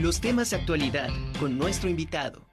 Los temas de actualidad con nuestro invitado.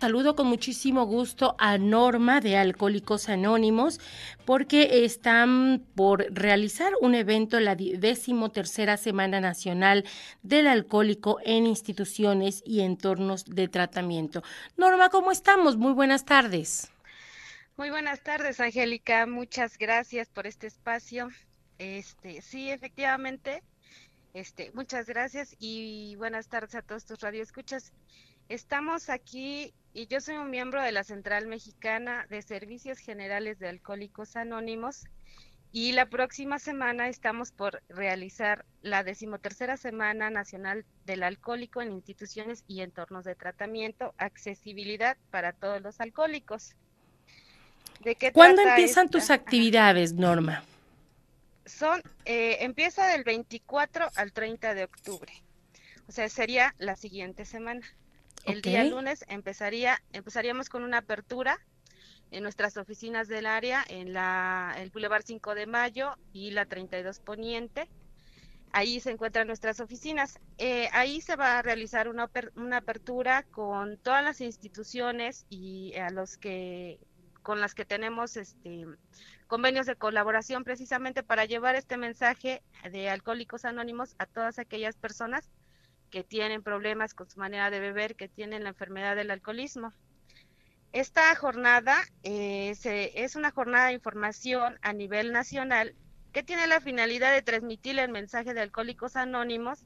Saludo con muchísimo gusto a Norma de Alcohólicos Anónimos porque están por realizar un evento en la décimo tercera Semana Nacional del Alcohólico en instituciones y entornos de tratamiento. Norma, ¿cómo estamos? Muy buenas tardes. Muy buenas tardes, Angélica. Muchas gracias por este espacio. Este, sí, efectivamente. Este, muchas gracias y buenas tardes a todos tus radioescuchas. Estamos aquí y yo soy un miembro de la Central Mexicana de Servicios Generales de Alcohólicos Anónimos y la próxima semana estamos por realizar la decimotercera Semana Nacional del Alcohólico en instituciones y entornos de tratamiento, accesibilidad para todos los alcohólicos. ¿De qué ¿Cuándo empiezan tus actividades, Norma? Son, eh, empieza del 24 al 30 de octubre, o sea, sería la siguiente semana. El día lunes empezaría, empezaríamos con una apertura en nuestras oficinas del área, en la, el Boulevard 5 de Mayo y la 32 Poniente. Ahí se encuentran nuestras oficinas. Eh, ahí se va a realizar una, una apertura con todas las instituciones y a los que con las que tenemos este convenios de colaboración precisamente para llevar este mensaje de Alcohólicos Anónimos a todas aquellas personas que tienen problemas con su manera de beber, que tienen la enfermedad del alcoholismo. Esta jornada eh, es una jornada de información a nivel nacional que tiene la finalidad de transmitir el mensaje de Alcohólicos Anónimos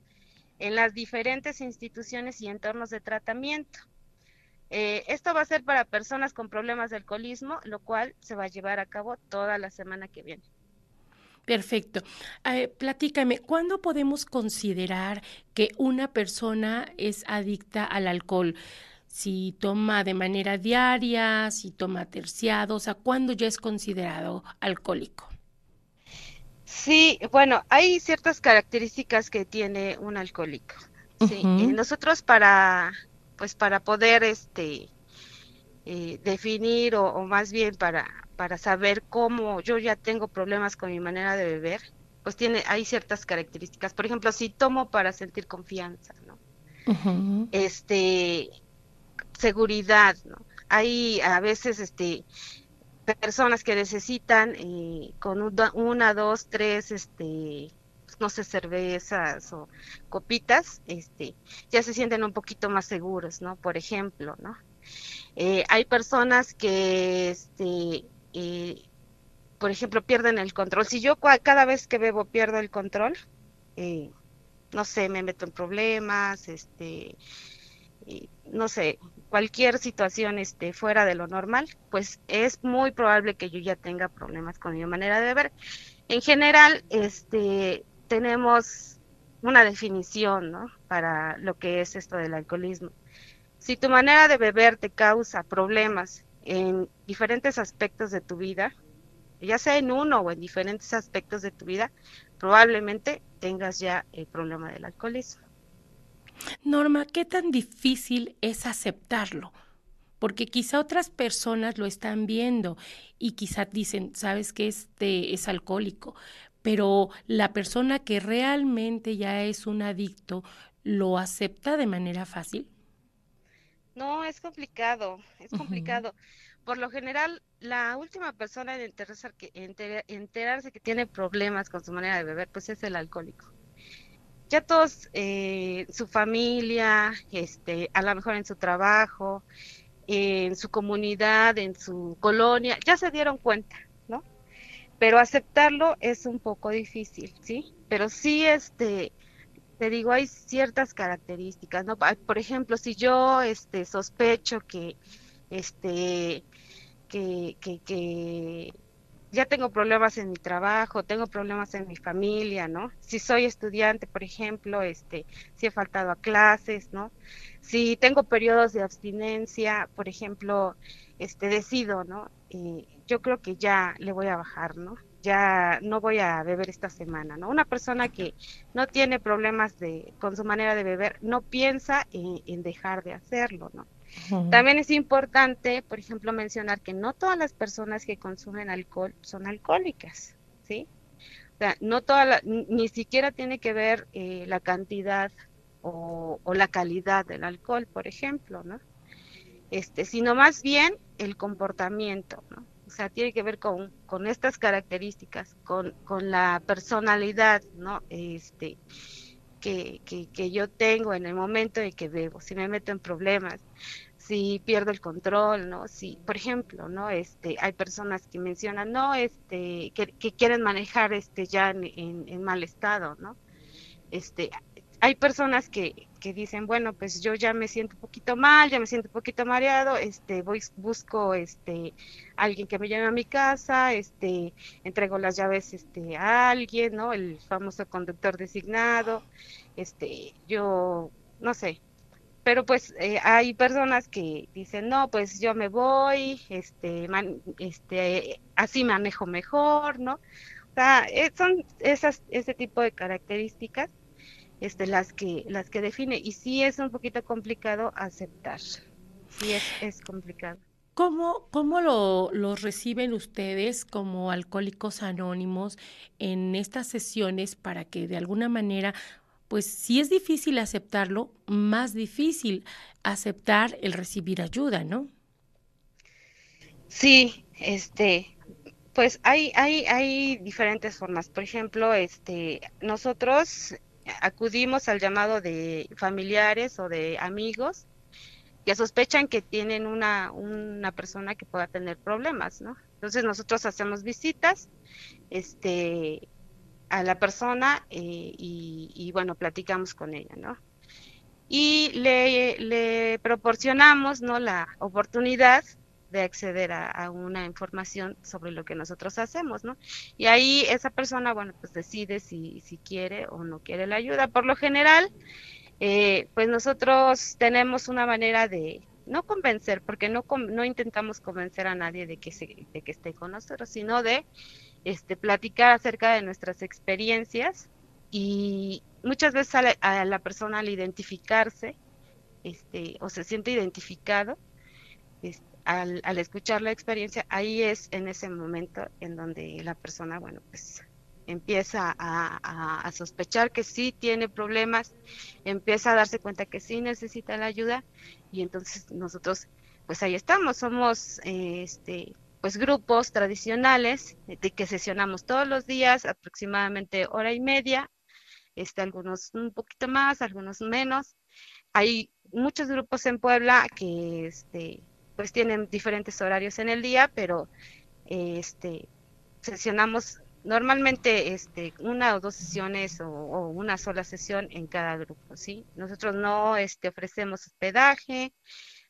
en las diferentes instituciones y entornos de tratamiento. Eh, esto va a ser para personas con problemas de alcoholismo, lo cual se va a llevar a cabo toda la semana que viene. Perfecto. Eh, platícame, ¿cuándo podemos considerar que una persona es adicta al alcohol? Si toma de manera diaria, si toma terciado, o sea, ¿cuándo ya es considerado alcohólico? Sí, bueno, hay ciertas características que tiene un alcohólico. Sí, eh, nosotros para, pues para poder, este, eh, definir o, o, más bien para para saber cómo yo ya tengo problemas con mi manera de beber, pues tiene, hay ciertas características. Por ejemplo, si tomo para sentir confianza, ¿no? Este, seguridad, ¿no? Hay a veces, este, personas que necesitan eh, con una, dos, tres, este, no sé, cervezas o copitas, este, ya se sienten un poquito más seguros, ¿no? Por ejemplo, ¿no? Eh, hay personas que, este, por ejemplo, pierden el control. Si yo cada vez que bebo pierdo el control, eh, no sé, me meto en problemas, este, no sé, cualquier situación este, fuera de lo normal, pues es muy probable que yo ya tenga problemas con mi manera de beber. En general, este, tenemos una definición, ¿no? Para lo que es esto del alcoholismo. Si tu manera de beber te causa problemas en diferentes aspectos de tu vida, ya sea en uno o en diferentes aspectos de tu vida, probablemente tengas ya el problema del alcoholismo. Norma, ¿qué tan difícil es aceptarlo? Porque quizá otras personas lo están viendo y quizá dicen, sabes que este es alcohólico, pero la persona que realmente ya es un adicto, ¿lo acepta de manera fácil? No, es complicado, es complicado. Por lo general, la última persona en enterarse que, enterarse que tiene problemas con su manera de beber, pues es el alcohólico. Ya todos, eh, su familia, este, a lo mejor en su trabajo, en su comunidad, en su colonia, ya se dieron cuenta. Pero aceptarlo es un poco difícil, ¿sí? Pero sí, este, te digo, hay ciertas características, ¿no? Por ejemplo, si yo este, sospecho que, este, que, que, que ya tengo problemas en mi trabajo, tengo problemas en mi familia, ¿no? Si soy estudiante, por ejemplo, este, si he faltado a clases, ¿no? Si tengo periodos de abstinencia, por ejemplo, este, decido, ¿no? Eh, yo creo que ya le voy a bajar, ¿no? ya no voy a beber esta semana, ¿no? Una persona que no tiene problemas de, con su manera de beber no piensa en, dejar de hacerlo, ¿no? También es importante, por ejemplo, mencionar que no todas las personas que consumen alcohol son alcohólicas, ¿sí? O sea, no toda la, ni siquiera tiene que ver eh, la cantidad o, o, la calidad del alcohol, por ejemplo, ¿no? Este, sino más bien el comportamiento, ¿no? O sea, tiene que ver con, con estas características, con, con la personalidad, ¿no? Este, que, que, que, yo tengo en el momento en que bebo, si me meto en problemas, si pierdo el control, ¿no? Si, por ejemplo, ¿no? Este, hay personas que mencionan, no, este, que, que quieren manejar este ya en, en, en, mal estado, ¿no? Este, hay personas que, que dicen, bueno, pues yo ya me siento un poquito mal, ya me siento un poquito mareado, este, voy, busco, este, alguien que me lleve a mi casa, este, entrego las llaves, este, a alguien, ¿no? El famoso conductor designado, este, yo, no sé, pero pues eh, hay personas que dicen no pues yo me voy este man, este así manejo mejor no o sea eh, son esas ese tipo de características este las que las que define y sí es un poquito complicado aceptar sí es, es complicado ¿Cómo, cómo lo, lo, reciben ustedes como alcohólicos anónimos en estas sesiones para que de alguna manera pues si es difícil aceptarlo, más difícil aceptar el recibir ayuda, ¿no? Sí, este, pues hay, hay, hay diferentes formas. Por ejemplo, este, nosotros acudimos al llamado de familiares o de amigos que sospechan que tienen una, una persona que pueda tener problemas, ¿no? Entonces nosotros hacemos visitas, este, a la persona eh, y, y, bueno, platicamos con ella, ¿no? Y le, le proporcionamos, ¿no? La oportunidad de acceder a, una información sobre lo que nosotros hacemos, ¿no? Y ahí esa persona, bueno, pues decide si, si quiere o no quiere la ayuda. Por lo general, eh, pues nosotros tenemos una manera de no convencer, porque no, no intentamos convencer a nadie de que, se, de que esté con nosotros, sino de este, platicar acerca de nuestras experiencias y muchas veces a la, a la persona al identificarse este, o se siente identificado, este, al, escuchar la experiencia, ahí es en ese momento en donde la persona, bueno, pues empieza a, sospechar que sí tiene problemas, empieza a darse cuenta que sí necesita la ayuda y entonces nosotros, pues ahí estamos, somos este, pues grupos tradicionales de que sesionamos todos los días, aproximadamente hora y media, este, algunos un poquito más, algunos menos. Hay muchos grupos en Puebla que este, pues tienen diferentes horarios en el día, pero este, sesionamos normalmente este, una o dos sesiones o, una sola sesión en cada grupo, ¿sí? Nosotros no este, ofrecemos hospedaje,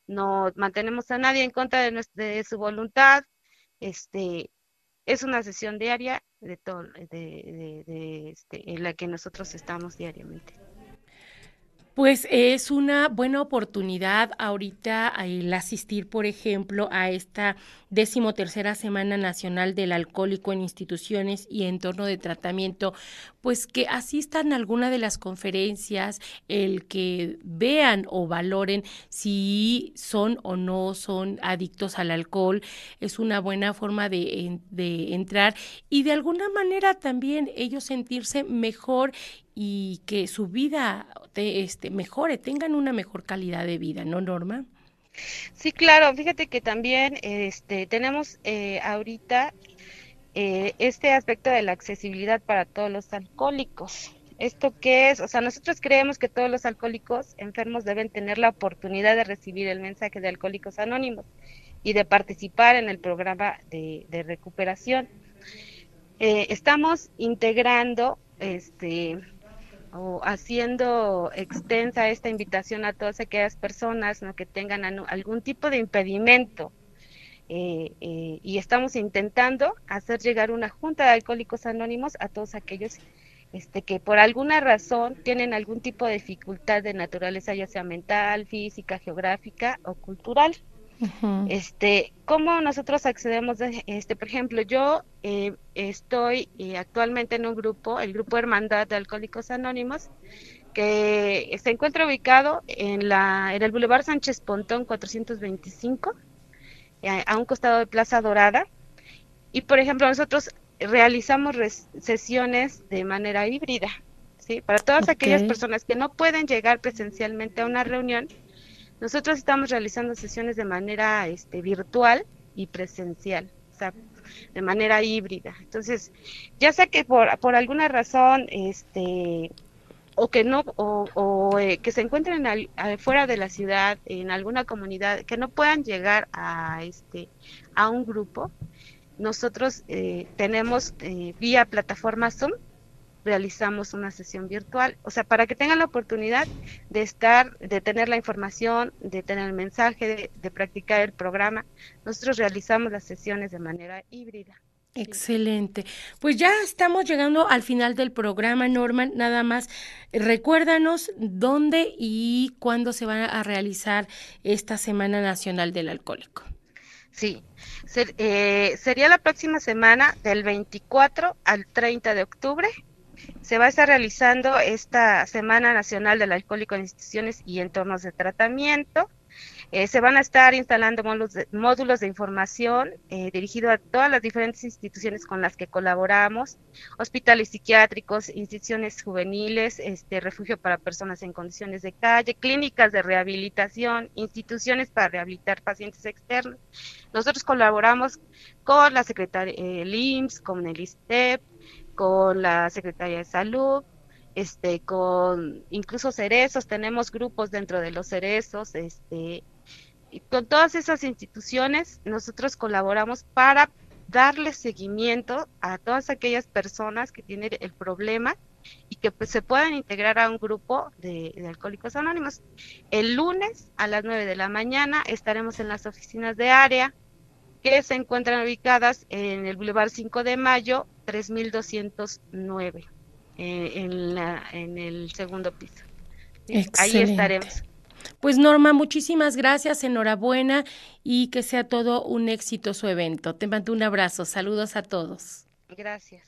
no mantenemos a nadie en contra de su voluntad, este, es una sesión diaria de todo, de, de, de este, en la que nosotros estamos diariamente. Pues es una buena oportunidad ahorita el asistir, por ejemplo, a esta decimotercera Semana Nacional del Alcohólico en instituciones y entorno de tratamiento, pues que asistan a alguna de las conferencias, el que vean o valoren si son o no son adictos al alcohol, es una buena forma de, de entrar y de alguna manera también ellos sentirse mejor y que su vida te, este, mejore, tengan una mejor calidad de vida, ¿no, Norma? Sí, claro, fíjate que también este, tenemos eh, ahorita eh, este aspecto de la accesibilidad para todos los alcohólicos. ¿Esto qué es? O sea, nosotros creemos que todos los alcohólicos enfermos deben tener la oportunidad de recibir el mensaje de Alcohólicos Anónimos y de participar en el programa de, de recuperación. Eh, estamos integrando este, o haciendo extensa esta invitación a todas aquellas personas ¿no? que tengan algún tipo de impedimento. Eh, eh, y estamos intentando hacer llegar una junta de alcohólicos anónimos a todos aquellos este, que por alguna razón tienen algún tipo de dificultad de naturaleza, ya sea mental, física, geográfica o cultural. Uh -huh. Este, ¿cómo nosotros accedemos? De, este, por ejemplo, yo eh, estoy eh, actualmente en un grupo, el grupo Hermandad de Alcohólicos Anónimos, que se encuentra ubicado en la en el Boulevard Sánchez Pontón 425, eh, a un costado de Plaza Dorada. Y por ejemplo, nosotros realizamos sesiones de manera híbrida, ¿sí? Para todas aquellas personas que no pueden llegar presencialmente a una reunión, nosotros estamos realizando sesiones de manera este, virtual y presencial, o sea, de manera híbrida. Entonces, ya sea que por, alguna razón, este, o que no, o, eh, que se encuentren fuera de la ciudad, en alguna comunidad, que no puedan llegar a este, a un grupo, nosotros eh, tenemos eh, vía plataforma Zoom, realizamos una sesión virtual, o sea, para que tengan la oportunidad de estar, de tener la información, de tener el mensaje, de, practicar el programa, nosotros realizamos las sesiones de manera híbrida. Excelente. Pues ya estamos llegando al final del programa, Norman. Nada más, recuérdanos dónde y cuándo se va a realizar esta Semana Nacional del Alcohólico. Sí, eh, sería la próxima semana del 24 al 30 de octubre. Se va a estar realizando esta Semana Nacional del Alcohólico en Instituciones y Entornos de Tratamiento. Eh, se van a estar instalando módulos de, información eh, dirigidos a todas las diferentes instituciones con las que colaboramos, hospitales psiquiátricos, instituciones juveniles, este refugio para personas en condiciones de calle, clínicas de rehabilitación, instituciones para rehabilitar pacientes externos. Nosotros colaboramos con la Secretaría IMSS, con el ISTEP, con la Secretaría de Salud, este, con incluso cerezos, tenemos grupos dentro de los cerezos, este, y con todas esas instituciones nosotros colaboramos para darle seguimiento a todas aquellas personas que tienen el problema y que pues, se puedan integrar a un grupo de, de, Alcohólicos Anónimos. El lunes a las 9 de la mañana estaremos en las oficinas de área que se encuentran ubicadas en el Boulevard 5 de Mayo, 3209. Eh, en, la, en el segundo piso. Ahí estaremos. Pues Norma, muchísimas gracias, enhorabuena y que sea todo un éxito su evento. Te mando un abrazo, saludos a todos. Gracias.